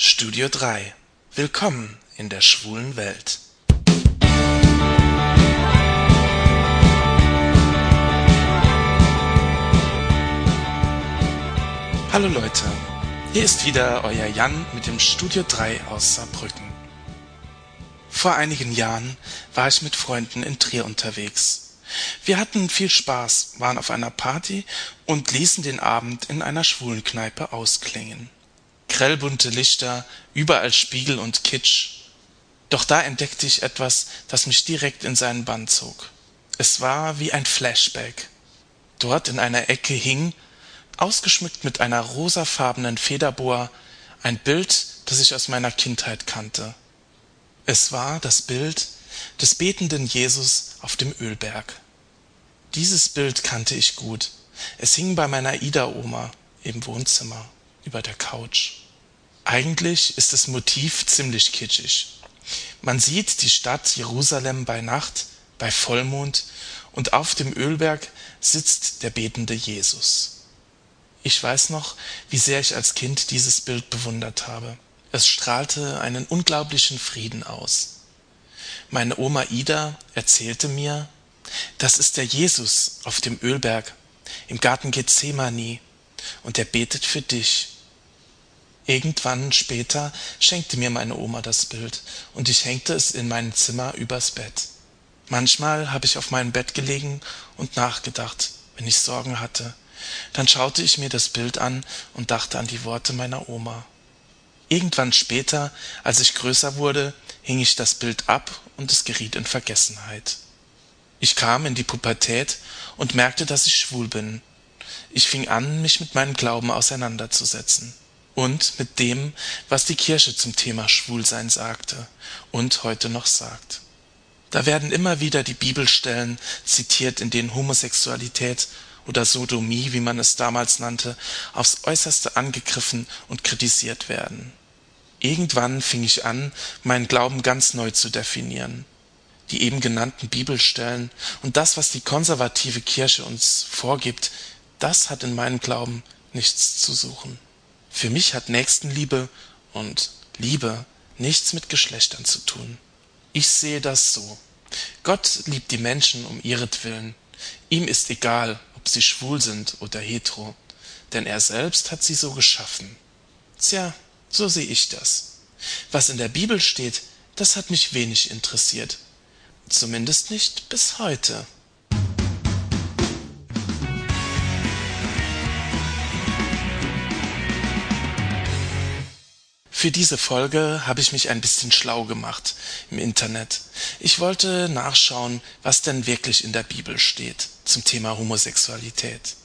Studio 3 Willkommen in der schwulen Welt. Hallo Leute, hier ist wieder euer Jan mit dem Studio 3 aus Saarbrücken. Vor einigen Jahren war ich mit Freunden in Trier unterwegs. Wir hatten viel Spaß, waren auf einer Party und ließen den Abend in einer schwulen Kneipe ausklingen grellbunte Lichter, überall Spiegel und Kitsch. Doch da entdeckte ich etwas, das mich direkt in seinen Bann zog. Es war wie ein Flashback. Dort in einer Ecke hing, ausgeschmückt mit einer rosafarbenen Federboa, ein Bild, das ich aus meiner Kindheit kannte. Es war das Bild des betenden Jesus auf dem Ölberg. Dieses Bild kannte ich gut. Es hing bei meiner Ida-Oma im Wohnzimmer über der Couch. Eigentlich ist das Motiv ziemlich kitschig. Man sieht die Stadt Jerusalem bei Nacht, bei Vollmond, und auf dem Ölberg sitzt der betende Jesus. Ich weiß noch, wie sehr ich als Kind dieses Bild bewundert habe. Es strahlte einen unglaublichen Frieden aus. Meine Oma Ida erzählte mir, das ist der Jesus auf dem Ölberg im Garten Gethsemane und er betet für dich Irgendwann später schenkte mir meine Oma das Bild, und ich hängte es in mein Zimmer übers Bett. Manchmal habe ich auf meinem Bett gelegen und nachgedacht, wenn ich Sorgen hatte. Dann schaute ich mir das Bild an und dachte an die Worte meiner Oma. Irgendwann später, als ich größer wurde, hing ich das Bild ab und es geriet in Vergessenheit. Ich kam in die Pubertät und merkte, dass ich schwul bin. Ich fing an, mich mit meinem Glauben auseinanderzusetzen und mit dem, was die Kirche zum Thema Schwulsein sagte und heute noch sagt. Da werden immer wieder die Bibelstellen zitiert, in denen Homosexualität oder Sodomie, wie man es damals nannte, aufs äußerste angegriffen und kritisiert werden. Irgendwann fing ich an, meinen Glauben ganz neu zu definieren. Die eben genannten Bibelstellen und das, was die konservative Kirche uns vorgibt, das hat in meinem Glauben nichts zu suchen. Für mich hat Nächstenliebe und Liebe nichts mit Geschlechtern zu tun. Ich sehe das so. Gott liebt die Menschen um ihretwillen. Ihm ist egal, ob sie schwul sind oder hetero, denn er selbst hat sie so geschaffen. Tja, so sehe ich das. Was in der Bibel steht, das hat mich wenig interessiert. Zumindest nicht bis heute. Für diese Folge habe ich mich ein bisschen schlau gemacht im Internet. Ich wollte nachschauen, was denn wirklich in der Bibel steht zum Thema Homosexualität.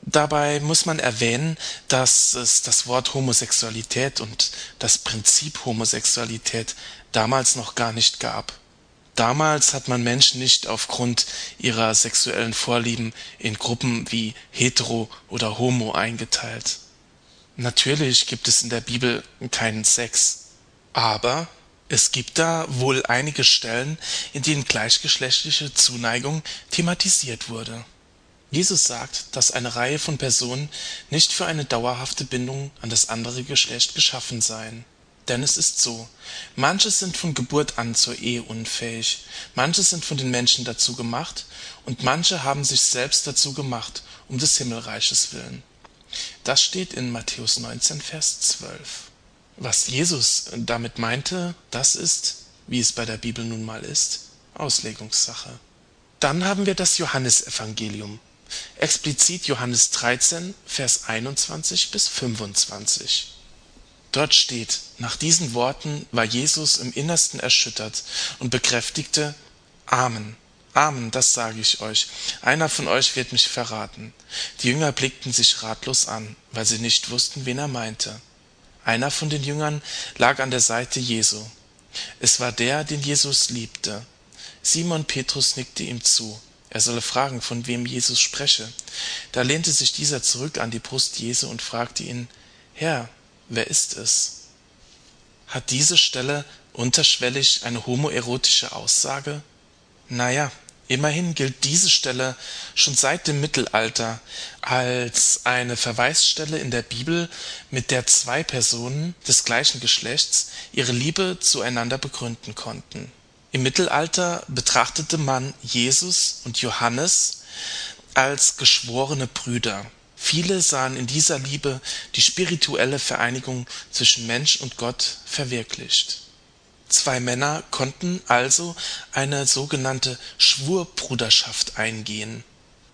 Dabei muss man erwähnen, dass es das Wort Homosexualität und das Prinzip Homosexualität damals noch gar nicht gab. Damals hat man Menschen nicht aufgrund ihrer sexuellen Vorlieben in Gruppen wie hetero oder homo eingeteilt. Natürlich gibt es in der Bibel keinen Sex, aber es gibt da wohl einige Stellen, in denen gleichgeschlechtliche Zuneigung thematisiert wurde. Jesus sagt, dass eine Reihe von Personen nicht für eine dauerhafte Bindung an das andere Geschlecht geschaffen seien. Denn es ist so, manche sind von Geburt an zur Ehe unfähig, manche sind von den Menschen dazu gemacht und manche haben sich selbst dazu gemacht, um des Himmelreiches willen. Das steht in Matthäus 19, Vers 12. Was Jesus damit meinte, das ist, wie es bei der Bibel nun mal ist, Auslegungssache. Dann haben wir das Johannesevangelium, explizit Johannes 13, Vers 21 bis 25. Dort steht, nach diesen Worten war Jesus im Innersten erschüttert und bekräftigte, Amen. Amen, das sage ich euch. Einer von euch wird mich verraten. Die Jünger blickten sich ratlos an, weil sie nicht wussten, wen er meinte. Einer von den Jüngern lag an der Seite Jesu. Es war der, den Jesus liebte. Simon Petrus nickte ihm zu. Er solle fragen, von wem Jesus spreche. Da lehnte sich dieser zurück an die Brust Jesu und fragte ihn, Herr, wer ist es? Hat diese Stelle unterschwellig eine homoerotische Aussage? Naja, Immerhin gilt diese Stelle schon seit dem Mittelalter als eine Verweisstelle in der Bibel, mit der zwei Personen des gleichen Geschlechts ihre Liebe zueinander begründen konnten. Im Mittelalter betrachtete man Jesus und Johannes als geschworene Brüder. Viele sahen in dieser Liebe die spirituelle Vereinigung zwischen Mensch und Gott verwirklicht Zwei Männer konnten also eine sogenannte Schwurbruderschaft eingehen.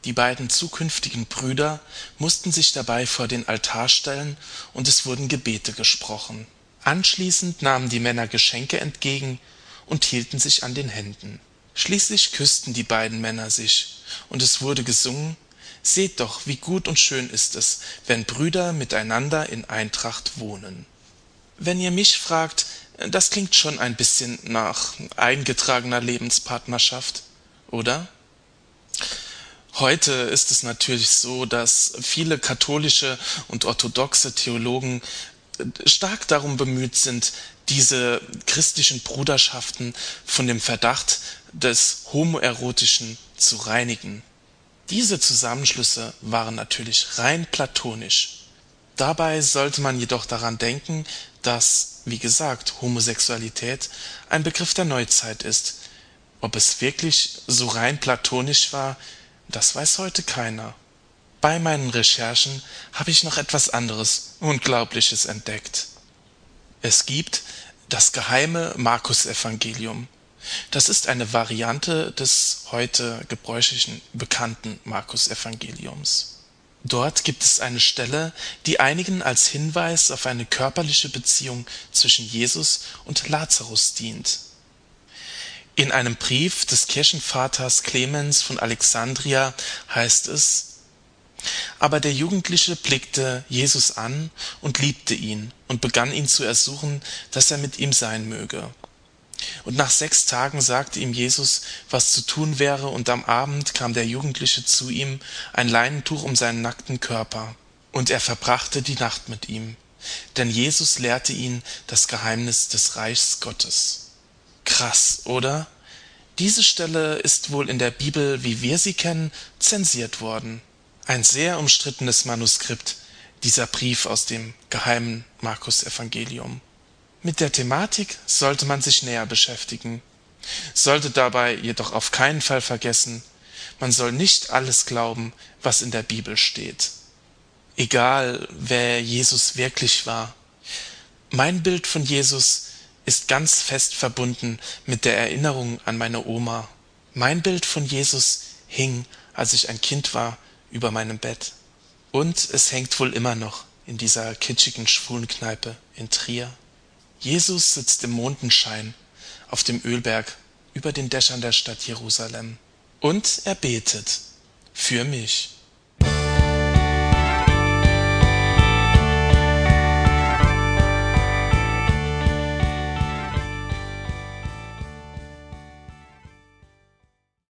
Die beiden zukünftigen Brüder mussten sich dabei vor den Altar stellen und es wurden Gebete gesprochen. Anschließend nahmen die Männer Geschenke entgegen und hielten sich an den Händen. Schließlich küssten die beiden Männer sich und es wurde gesungen Seht doch, wie gut und schön ist es, wenn Brüder miteinander in Eintracht wohnen. Wenn ihr mich fragt, das klingt schon ein bisschen nach eingetragener Lebenspartnerschaft, oder? Heute ist es natürlich so, dass viele katholische und orthodoxe Theologen stark darum bemüht sind, diese christlichen Bruderschaften von dem Verdacht des Homoerotischen zu reinigen. Diese Zusammenschlüsse waren natürlich rein platonisch. Dabei sollte man jedoch daran denken, dass, wie gesagt, Homosexualität ein Begriff der Neuzeit ist. Ob es wirklich so rein platonisch war, das weiß heute keiner. Bei meinen Recherchen habe ich noch etwas anderes Unglaubliches entdeckt. Es gibt das geheime Markus-Evangelium. Das ist eine Variante des heute gebräuchlichen bekannten Markus-Evangeliums. Dort gibt es eine Stelle, die einigen als Hinweis auf eine körperliche Beziehung zwischen Jesus und Lazarus dient. In einem Brief des Kirchenvaters Clemens von Alexandria heißt es Aber der Jugendliche blickte Jesus an und liebte ihn und begann ihn zu ersuchen, dass er mit ihm sein möge. Und nach sechs Tagen sagte ihm Jesus, was zu tun wäre, und am Abend kam der Jugendliche zu ihm, ein Leinentuch um seinen nackten Körper. Und er verbrachte die Nacht mit ihm. Denn Jesus lehrte ihn das Geheimnis des Reichs Gottes. Krass, oder? Diese Stelle ist wohl in der Bibel, wie wir sie kennen, zensiert worden. Ein sehr umstrittenes Manuskript, dieser Brief aus dem geheimen Markus Evangelium. Mit der Thematik sollte man sich näher beschäftigen, sollte dabei jedoch auf keinen Fall vergessen, man soll nicht alles glauben, was in der Bibel steht. Egal, wer Jesus wirklich war. Mein Bild von Jesus ist ganz fest verbunden mit der Erinnerung an meine Oma. Mein Bild von Jesus hing, als ich ein Kind war, über meinem Bett. Und es hängt wohl immer noch in dieser kitschigen Schwulenkneipe in Trier. Jesus sitzt im Mondenschein auf dem Ölberg über den Dächern der Stadt Jerusalem. Und er betet für mich.